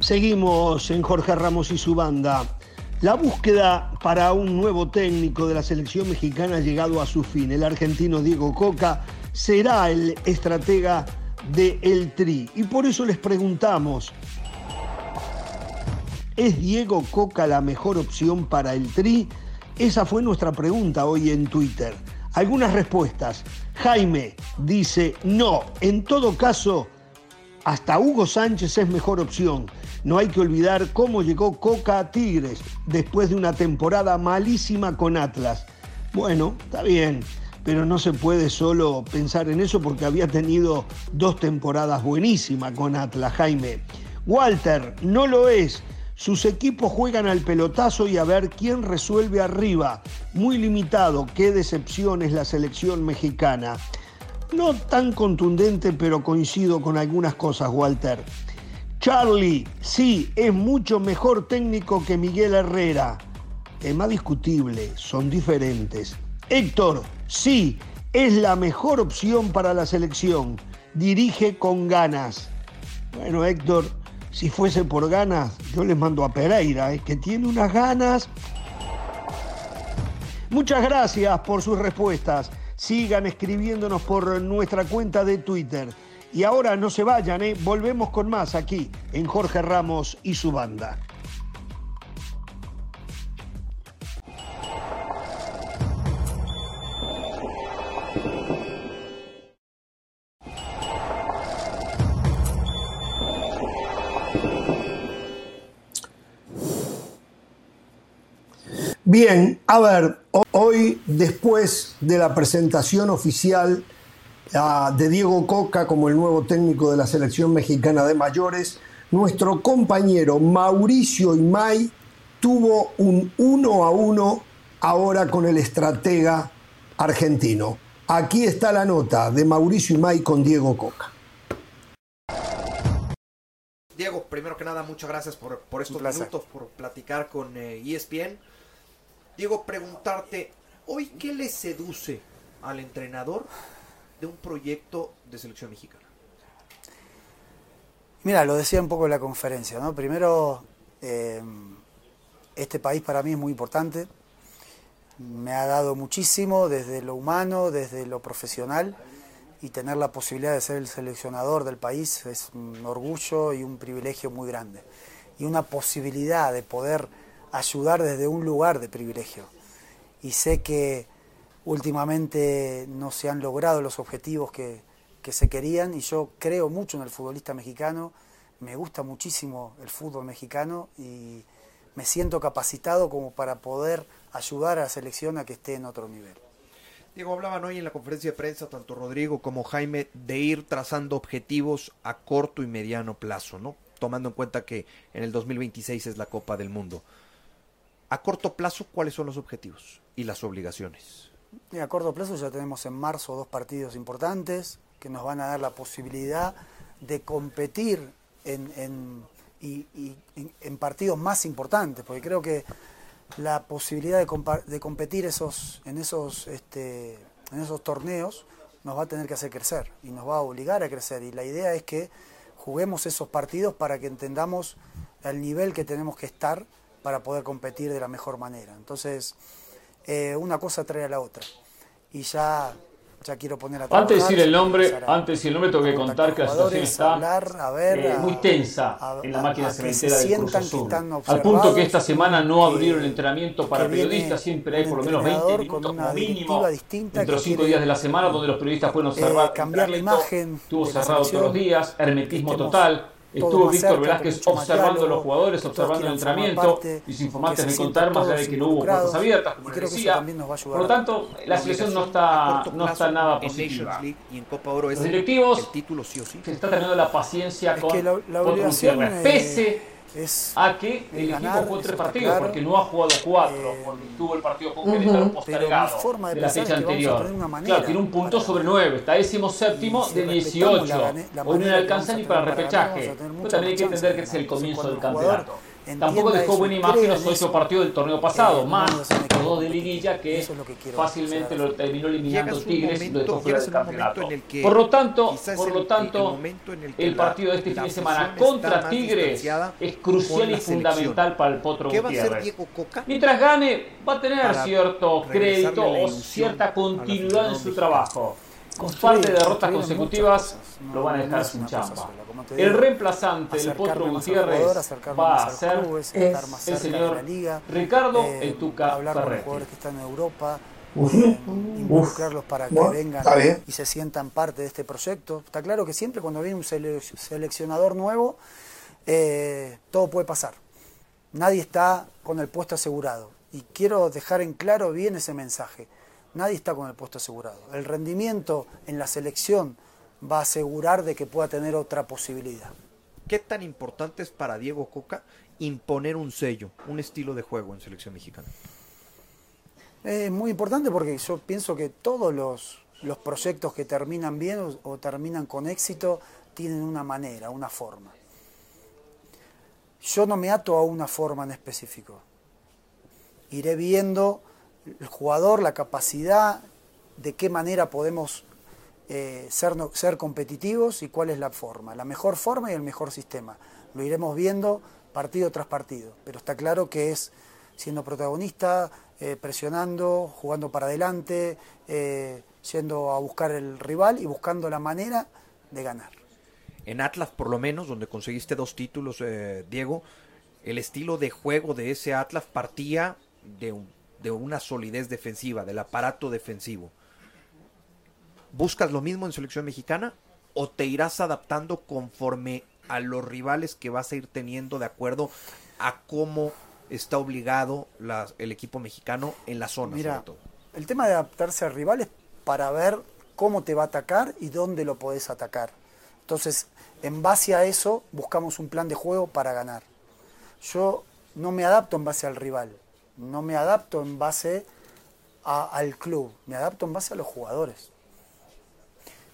Seguimos en Jorge Ramos y su banda. La búsqueda para un nuevo técnico de la selección mexicana ha llegado a su fin. El argentino Diego Coca será el estratega de El Tri. Y por eso les preguntamos, ¿Es Diego Coca la mejor opción para el Tri? Esa fue nuestra pregunta hoy en Twitter. Algunas respuestas. Jaime dice, no, en todo caso, hasta Hugo Sánchez es mejor opción. No hay que olvidar cómo llegó Coca a Tigres después de una temporada malísima con Atlas. Bueno, está bien, pero no se puede solo pensar en eso porque había tenido dos temporadas buenísimas con Atlas, Jaime. Walter, no lo es. Sus equipos juegan al pelotazo y a ver quién resuelve arriba. Muy limitado, qué decepción es la selección mexicana. No tan contundente, pero coincido con algunas cosas, Walter. Charlie, sí, es mucho mejor técnico que Miguel Herrera. Más discutible, son diferentes. Héctor, sí, es la mejor opción para la selección. Dirige con ganas. Bueno, Héctor, si fuese por ganas, yo les mando a Pereira, que tiene unas ganas. Muchas gracias por sus respuestas. Sigan escribiéndonos por nuestra cuenta de Twitter. Y ahora no se vayan, ¿eh? volvemos con más aquí en Jorge Ramos y su banda. Bien, a ver, hoy después de la presentación oficial ah, de Diego Coca como el nuevo técnico de la selección mexicana de mayores, nuestro compañero Mauricio Imay tuvo un uno a uno ahora con el estratega argentino. Aquí está la nota de Mauricio Imay con Diego Coca. Diego, primero que nada, muchas gracias por, estos minutos, por platicar con ESPN. Eh, e Diego, preguntarte, ¿hoy qué le seduce al entrenador de un proyecto de selección mexicana? Mira, lo decía un poco en la conferencia, ¿no? Primero, eh, este país para mí es muy importante, me ha dado muchísimo desde lo humano, desde lo profesional, y tener la posibilidad de ser el seleccionador del país es un orgullo y un privilegio muy grande. Y una posibilidad de poder ayudar desde un lugar de privilegio. Y sé que últimamente no se han logrado los objetivos que, se querían y yo creo mucho en el futbolista mexicano, me gusta muchísimo el fútbol mexicano y me siento capacitado como para poder ayudar a la selección a que esté en otro nivel. Diego, hablaban hoy en la conferencia de prensa, tanto Rodrigo como Jaime, de ir trazando objetivos a corto y mediano plazo, ¿no? Tomando en cuenta que en el 2026 es la Copa del Mundo. A corto plazo, ¿cuáles son los objetivos y las obligaciones? a corto plazo ya tenemos en marzo dos partidos importantes que nos van a dar la posibilidad de competir en, en, partidos más importantes, porque creo que la posibilidad de, competir esos, en, esos, este, en esos torneos nos va a tener que hacer crecer y nos va a obligar a crecer. Y la idea es que juguemos esos partidos para que entendamos el nivel que tenemos que estar para poder competir de la mejor manera. Entonces, eh, una cosa trae a la otra. Y ya, ya quiero poner a Antes de decir el nombre, antes de decir el nombre, tengo que contar que la situación está eh, muy tensa en la máquina cementera del Cruz Azul. Al punto que esta semana no abrieron el entrenamiento para periodistas, siempre hay por lo menos 20 minutos como mínimo entre los 5 días de la semana donde los periodistas pueden observar eh, cambiar la imagen. Estuvo cerrado todos los días, hermetismo total Estuvo Víctor Velázquez observando a los jugadores, observando el entrenamiento, y sus informantes me contaron más allá de que no hubo puertas abiertas, como les decía. Por lo tanto, la situación no está, no está nada positiva. Los directivos se está teniendo la paciencia con otro cierre, pese es a que el equipo jugó tres partidos, porque no ha jugado cuatro, eh, porque tuvo el partido con Querétaro postergado de, la fecha anterior. Claro, tiene un punto sobre nueve, está décimo séptimo de 18. Hoy no le alcanza ni para el repechaje. Pero también hay que entender que es el comienzo del campeonato. Tampoco dejó buena imagen los ocho partidos del torneo pasado, más los dos de liguilla que, fácilmente lo terminó eliminando Tigres y lo dejó fuera del campeonato. Por lo tanto, por lo tanto el, partido de este fin de semana contra Tigres es crucial y fundamental para el Potro Gutiérrez. Mientras gane, va a tener cierto crédito o cierta continuidad en su trabajo. Con par de derrotas consecutivas lo van a dejar sin chamba. El reemplazante del Potro Gutiérrez va a ser el señor Ricardo eh, El Tuca hablar con los jugadores que están en Europa, eh, involucrarlos para que vengan y se sientan parte de este proyecto. Está claro que siempre cuando viene un seleccionador nuevo, eh, todo puede pasar. Nadie está con el puesto asegurado. Y quiero dejar en claro bien ese mensaje. Nadie está con el puesto asegurado. El rendimiento en la selección va a asegurar de que pueda tener otra posibilidad. ¿Qué tan importante es para Diego Coca imponer un sello, un estilo de juego en selección mexicana? Es muy importante porque yo pienso que todos los, los proyectos que terminan bien o, o terminan con éxito tienen una manera, una forma. Yo no me ato a una forma en específico. Iré viendo el jugador, la capacidad, de qué manera podemos eh, ser, competitivos y cuál es la forma, la mejor forma y el mejor sistema. Lo iremos viendo partido tras partido, pero está claro que es siendo protagonista, eh, presionando, jugando para adelante, eh, yendo a buscar el rival y buscando la manera de ganar. En Atlas, por lo menos, donde conseguiste dos títulos, eh, Diego, el estilo de juego de ese Atlas partía de, un- de una solidez defensiva, del aparato defensivo. ¿Buscas lo mismo en selección mexicana o te irás adaptando conforme a los rivales que vas a ir teniendo de acuerdo a cómo está obligado la- el equipo mexicano en la zona, Mira, sobre todo? el tema de adaptarse al rival es para ver cómo te va a atacar y dónde lo podés atacar. Entonces, en base a eso, buscamos un plan de juego para ganar. Yo no me adapto en base al rival, no me adapto en base al club, me adapto en base a los jugadores.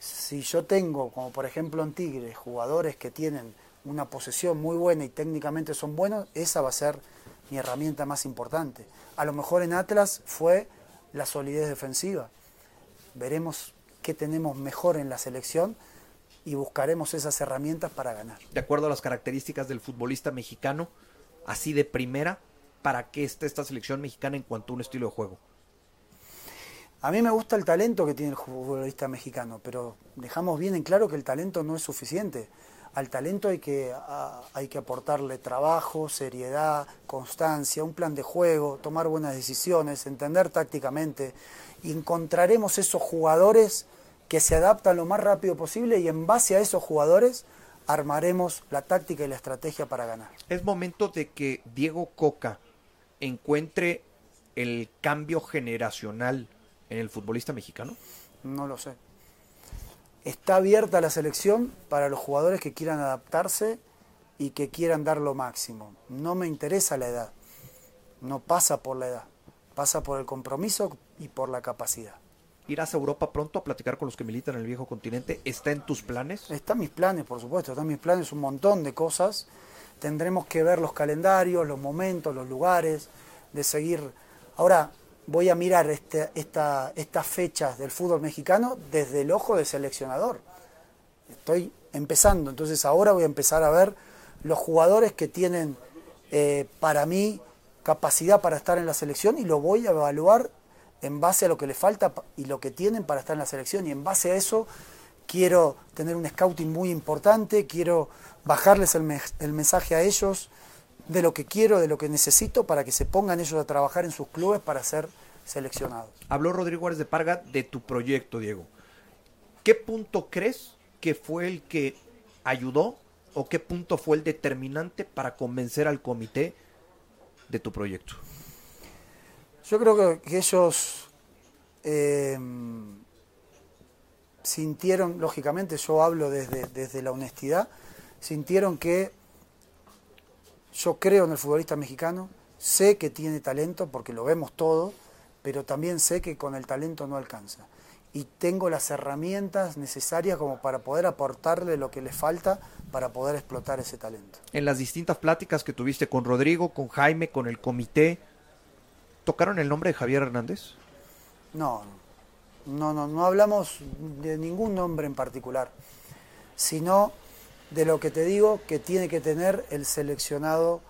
Si yo tengo, como por ejemplo en Tigres, jugadores que tienen una posesión muy buena y técnicamente son buenos, esa va a ser mi herramienta más importante. A lo mejor en Atlas fue la solidez defensiva. Veremos qué tenemos mejor en la selección y buscaremos esas herramientas para ganar. de acuerdo a las características del futbolista mexicano, así de primera, para qué está esta selección mexicana en cuanto a un estilo de juego. A mí me gusta el talento que tiene el futbolista mexicano, pero dejamos bien en claro que el talento no es suficiente. Al talento hay que, a- hay que aportarle trabajo, seriedad, constancia, un plan de juego, tomar buenas decisiones, entender tácticamente. Y encontraremos esos jugadores que se adaptan lo más rápido posible y en base a esos jugadores armaremos la táctica y la estrategia para ganar. Es momento de que Diego Coca encuentre el cambio generacional en el futbolista mexicano. No lo sé. Está abierta la selección para los jugadores que quieran adaptarse y que quieran dar lo máximo. No me interesa la edad. No pasa por la edad. Pasa por el compromiso y por la capacidad. ¿Irás a Europa pronto a platicar con los que militan en el viejo continente? ¿Está en tus planes? Están mis planes, por supuesto. Están mis planes un montón de cosas. Tendremos que ver los calendarios, los momentos, los lugares, de seguir. Ahora voy a mirar este- esta- estas fechas del fútbol mexicano desde el ojo del seleccionador. Estoy empezando, entonces ahora voy a empezar a ver los jugadores que tienen eh, para mí capacidad para estar en la selección y lo voy a evaluar en base a lo que le falta y lo que tienen para estar en la selección y en base a eso quiero tener un scouting muy importante, quiero bajarles el, me- el mensaje a ellos de lo que quiero, de lo que necesito para que se pongan ellos a trabajar en sus clubes para ser seleccionados. Habló Rodrigo Juárez de Parga de tu proyecto, Diego. ¿Qué punto crees que fue el que ayudó o qué punto fue el determinante para convencer al comité de tu proyecto? Yo creo que, que ellos eh, sintieron, lógicamente, yo hablo desde, desde la honestidad, sintieron que yo creo en el futbolista mexicano, sé que tiene talento porque lo vemos todo, pero también sé que con el talento no alcanza. Y tengo las herramientas necesarias como para poder aportarle lo que le falta para poder explotar ese talento. En las distintas pláticas que tuviste con Rodrigo, con Jaime, con el comité, ¿tocaron el nombre de Javier Hernández? No, no, no, no hablamos de ningún nombre en particular, sino de lo que te digo que tiene que tener el seleccionado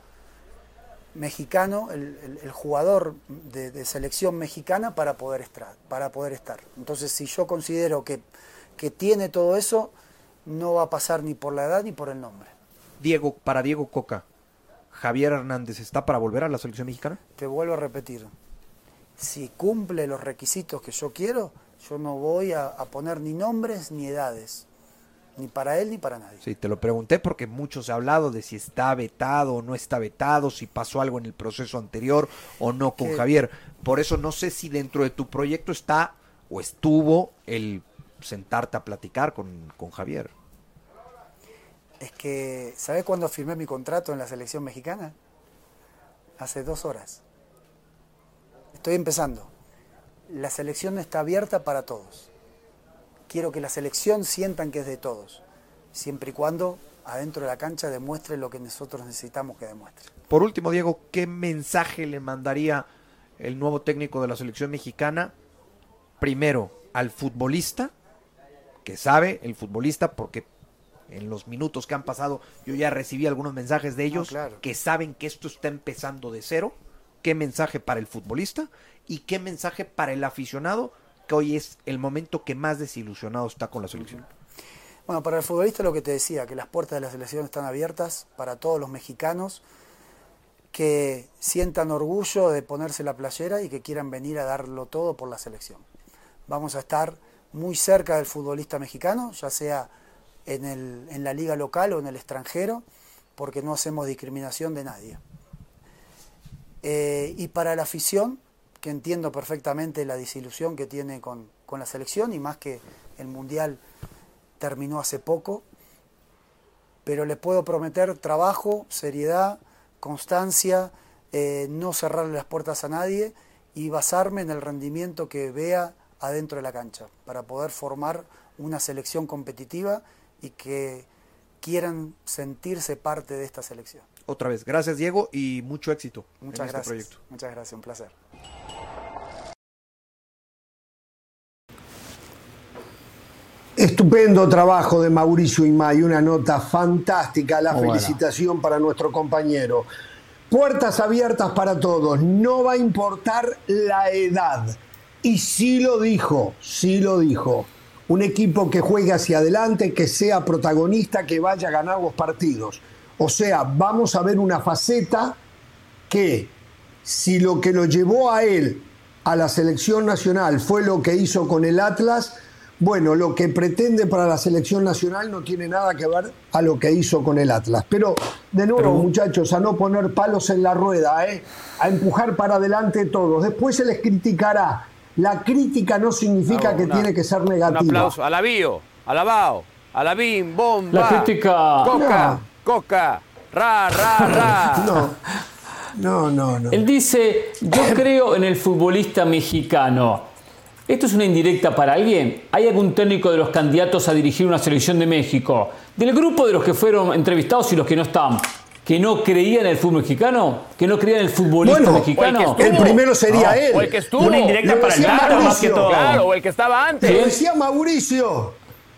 mexicano, el, el- el jugador de, de selección mexicana para poder, estar, para poder estar. Entonces, si yo considero que, que tiene todo eso, no va a pasar ni por la edad ni por el nombre. Diego, para Diego Coca, Javier Hernández está para volver a la selección mexicana? Te vuelvo a repetir, si cumple los requisitos que yo quiero, yo no voy a, a poner ni nombres ni edades. ni para él ni para nadie. Sí, te lo pregunté porque muchos se ha hablado de si está vetado o no está vetado, si pasó algo en el proceso anterior o no con Javier. Por eso no sé si dentro de tu proyecto está o estuvo el sentarte a platicar con, con Javier. Es que, ¿sabes cuándo firmé mi contrato en la selección mexicana? Hace dos horas. Estoy empezando. La selección está abierta para todos quiero que la selección sientan que es de todos, siempre y cuando adentro de la cancha demuestre lo que nosotros necesitamos que demuestre. Por último, Diego, ¿qué mensaje le mandaría el nuevo técnico de la selección mexicana? Primero, al futbolista, que sabe, el futbolista, porque en los minutos que han pasado yo ya recibí algunos mensajes de ellos que saben que esto está empezando de cero. ¿Qué mensaje para el futbolista? ¿Y qué mensaje para el aficionado? que hoy es el momento que más desilusionado está con la selección? Bueno, para el futbolista lo que te decía, que las puertas de la selección están abiertas para todos los mexicanos que sientan orgullo de ponerse la playera y que quieran venir a darlo todo por la selección. Vamos a estar muy cerca del futbolista mexicano, ya sea en, el, en la liga local o en el extranjero, porque no hacemos discriminación de nadie. Eh, y para la afición, que entiendo perfectamente la desilusión que tiene con, la selección y más que el Mundial terminó hace poco, pero le puedo prometer trabajo, seriedad, constancia, eh, no cerrarle las puertas a nadie y basarme en el rendimiento que vea adentro de la cancha para poder formar una selección competitiva y que quieran sentirse parte de esta selección. Otra vez, gracias Diego y mucho éxito. Muchas este gracias. Muchas gracias, un placer. Estupendo trabajo de Mauricio Imay, una nota fantástica, la felicitación para nuestro compañero. Puertas abiertas para todos, no va a importar la edad. Y sí lo dijo, sí lo dijo. Un equipo que juegue hacia adelante, que sea protagonista, que vaya a ganar los partidos. O sea, vamos a ver una faceta que si lo que lo llevó a él a la selección nacional fue lo que hizo con el Atlas, bueno, lo que pretende para la selección nacional no tiene nada que ver a lo que hizo con el Atlas. Pero, de nuevo, muchachos, a no poner palos en la rueda, ¿eh? a empujar para adelante todos. Después se les criticará. La crítica no significa que tiene que ser negativa. Un aplauso. Alabío, alabao, alabim, bomba. La crítica. Coca, coca, ra, ra, ra. No. No, no, no. Él dice, yo creo en el futbolista mexicano. ¿Esto es una indirecta para alguien? ¿Hay algún técnico de los candidatos a dirigir una selección de México, del grupo de los que fueron entrevistados y los que no están, que no creían en el fútbol mexicano? ¿Que no creían en el futbolista mexicano? El, primero sería él. O el que estuvo. Una indirecta para el más que todo. Claro, o el que estaba antes. Lo decía Mauricio.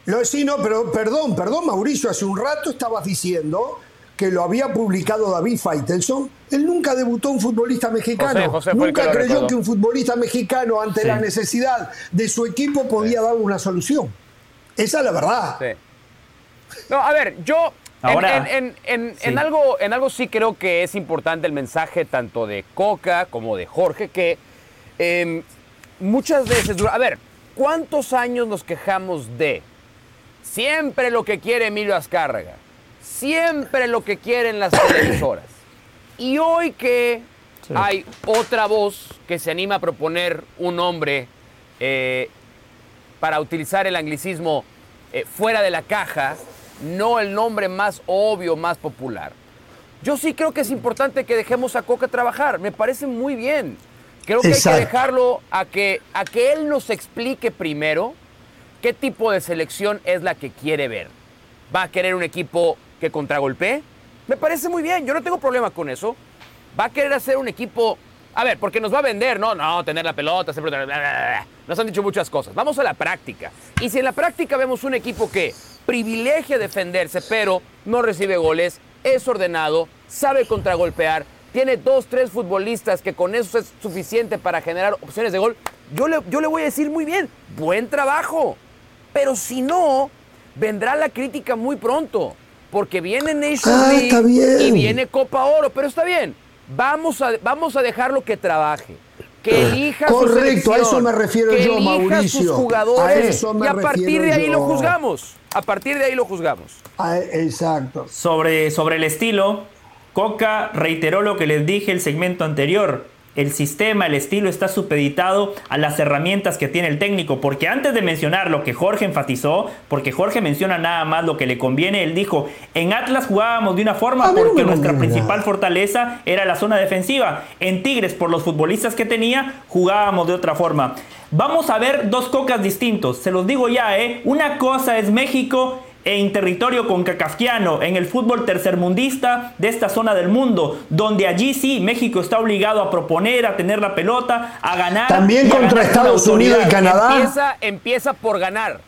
Lo, sí, no, pero perdón, perdón, Mauricio, hace un rato estabas diciendo que lo había publicado David Faitelson, él nunca debutó un futbolista mexicano. nunca creyó que un futbolista mexicano, ante la necesidad de su equipo, podía dar una solución. Esa es la verdad. No, a ver, yo en, algo, en algo sí creo que es importante el mensaje tanto de Coca como de Jorge, que em, muchas veces, a ver, ¿cuántos años nos quejamos de siempre lo que quiere Emilio Azcárraga? Siempre lo que quieren las televisoras. Y hoy que hay otra voz que se anima a proponer un nombre eh, para utilizar el anglicismo eh, fuera de la caja, no el nombre más obvio, más popular. Yo sí creo que es importante que dejemos a Coca trabajar, me parece muy bien. Creo que hay que dejarlo a que, a que él nos explique primero qué tipo de selección es la que quiere ver. ¿Va a querer un equipo que contragolpee. Me parece muy bien, yo no tengo problema con eso. Va a querer hacer un equipo. A ver, porque nos va a vender, no, no, tener la pelota. Nos han dicho muchas cosas. Vamos a la práctica. Y si en la práctica vemos un equipo que privilegia defenderse, pero no recibe goles, es ordenado, sabe contragolpear, tiene dos, tres futbolistas que con eso es suficiente para generar opciones de gol, yo le, yo le voy a decir muy bien, buen trabajo. Pero si no, vendrá la crítica muy pronto porque viene Nation ah, y viene Copa Oro, pero está bien. Vamos a, vamos a dejarlo que trabaje. Que ah, elija Correcto, a eso me refiero yo, Mauricio. Sus jugadores y a partir de ahí lo juzgamos. A partir de ahí lo juzgamos. Ah, exacto. Sobre, sobre el estilo, Coca reiteró lo que les dije el segmento anterior el sistema, el estilo está supeditado a las herramientas que tiene el técnico. Porque antes de mencionar lo que Jorge enfatizó, porque Jorge menciona nada más lo que le conviene, él dijo, en Atlas jugábamos de una forma porque nuestra principal fortaleza era la zona defensiva. En Tigres, por los futbolistas que tenía, jugábamos de otra forma. Vamos a ver dos cocas distintos, se los digo ya, ¿eh? Una cosa es México en territorio concacafquiano, en el fútbol tercermundista de esta zona del mundo, donde allí sí México está obligado a proponer, a tener la pelota, a ganar. También contra Estados Unidos y Canadá. Empieza, empieza por ganar,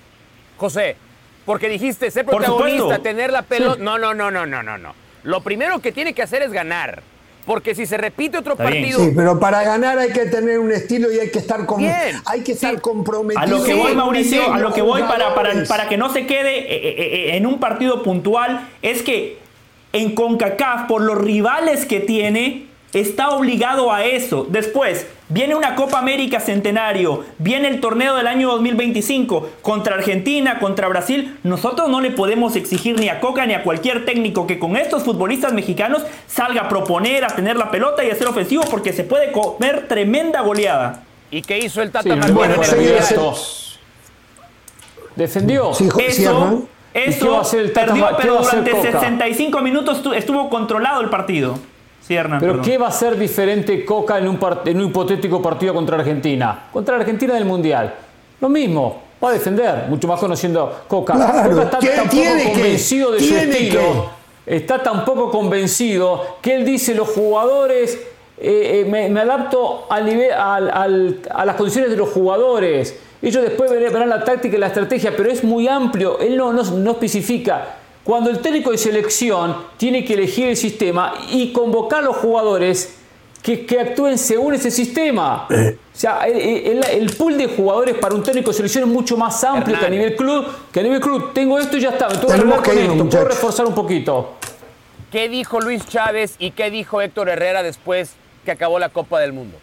José, porque dijiste ser protagonista, tener la pelota. No, no, no, no, no, no, no. Lo primero que tiene que hacer es ganar. Porque si se repite otro partido. Sí, pero para ganar hay que tener un estilo y hay que estar, hay que estar comprometido. A lo que voy, Mauricio, a lo que voy para, para, para que no se quede eh, eh, eh, en un partido puntual, es que en CONCACAF, por los rivales que tiene, está obligado a eso. Después, viene una Copa América Centenario, viene el torneo del año 2025 contra Argentina, contra Brasil. Nosotros no le podemos exigir ni a Coca ni a cualquier técnico que con estos futbolistas mexicanos salga a proponer, a tener la pelota y a ser ofensivo porque se puede comer tremenda goleada. ¿Y qué hizo el Tata bueno, Defendió. eso, eso perdió, pero durante 65 minutos estuvo controlado el partido. Pero ¿qué va a ser diferente Coca en un, en un hipotético partido contra Argentina? Contra Argentina del Mundial. Lo mismo, va a defender, mucho más conociendo Coca. Coca está tan poco convencido de su estilo. Está tan poco convencido que él dice los jugadores, eh, eh, me, adapto al nivel, a las condiciones de los jugadores. Ellos después verán la táctica y la estrategia, pero es muy amplio. Él no, no, no especifica cuando el técnico de selección tiene que elegir el sistema y convocar a los jugadores que, actúen según ese sistema. Eh. O sea, el, pool de jugadores para un técnico de selección es mucho más amplio que a nivel club. Que a nivel club tengo esto y ya está. Me tengo que con esto. Puedo reforzar un poquito. ¿Qué dijo Luis Chávez y qué dijo Héctor Herrera después que acabó la Copa del Mundo?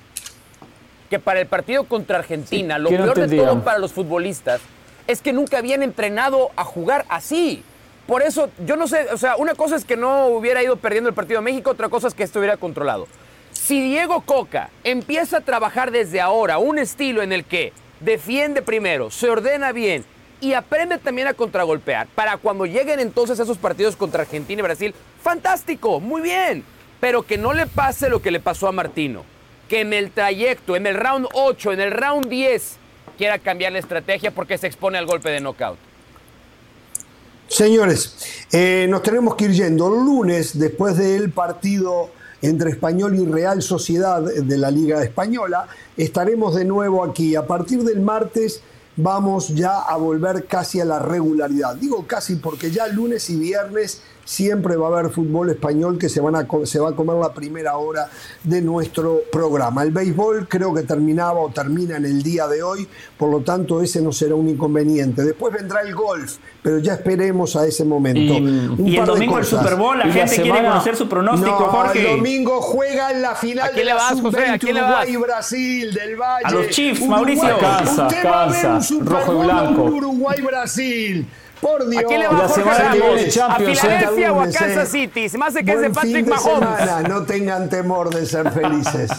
Que para el partido contra Argentina, lo peor de todo para los futbolistas es que nunca habían entrenado a jugar así. Por eso, yo no sé, o sea, una cosa es que no hubiera ido perdiendo el partido de México, otra cosa es que estuviera controlado. Si Diego Coca empieza a trabajar desde ahora un estilo en el que defiende primero, se ordena bien y aprende también a contragolpear, para cuando lleguen entonces esos partidos contra Argentina y Brasil, fantástico, muy bien, pero que no le pase lo que le pasó a Martino, que en el trayecto, en el round 8, en el round 10, quiera cambiar la estrategia porque se expone al golpe de knockout. Señores, eh, nos tenemos que ir yendo. Lunes, después del partido entre Español y Real Sociedad de la Liga Española, estaremos de nuevo aquí. A partir del martes vamos ya a volver casi a la regularidad. Digo casi porque ya lunes y viernes siempre va a haber fútbol español que se, van a, se va a comer la primera hora de nuestro programa. El béisbol creo que terminaba o termina en el día de hoy, por lo tanto ese no será un inconveniente. Después vendrá el golf, pero ya esperemos a ese momento. Y, el domingo el Super Bowl, la gente quiere conocer su pronóstico, Jorge. El domingo juega en la final de la Sub-20 Uruguay Brasil del Valle. A los Chiefs, Mauricio. Casa, casa, rojo y blanco. Uruguay-Brasil. Por Dios. ¿A quién le va a semana que viene ¿A Filadelfia o a Kansas City? Se me hace que es de Patrick Mahomes. No tengan temor de ser felices.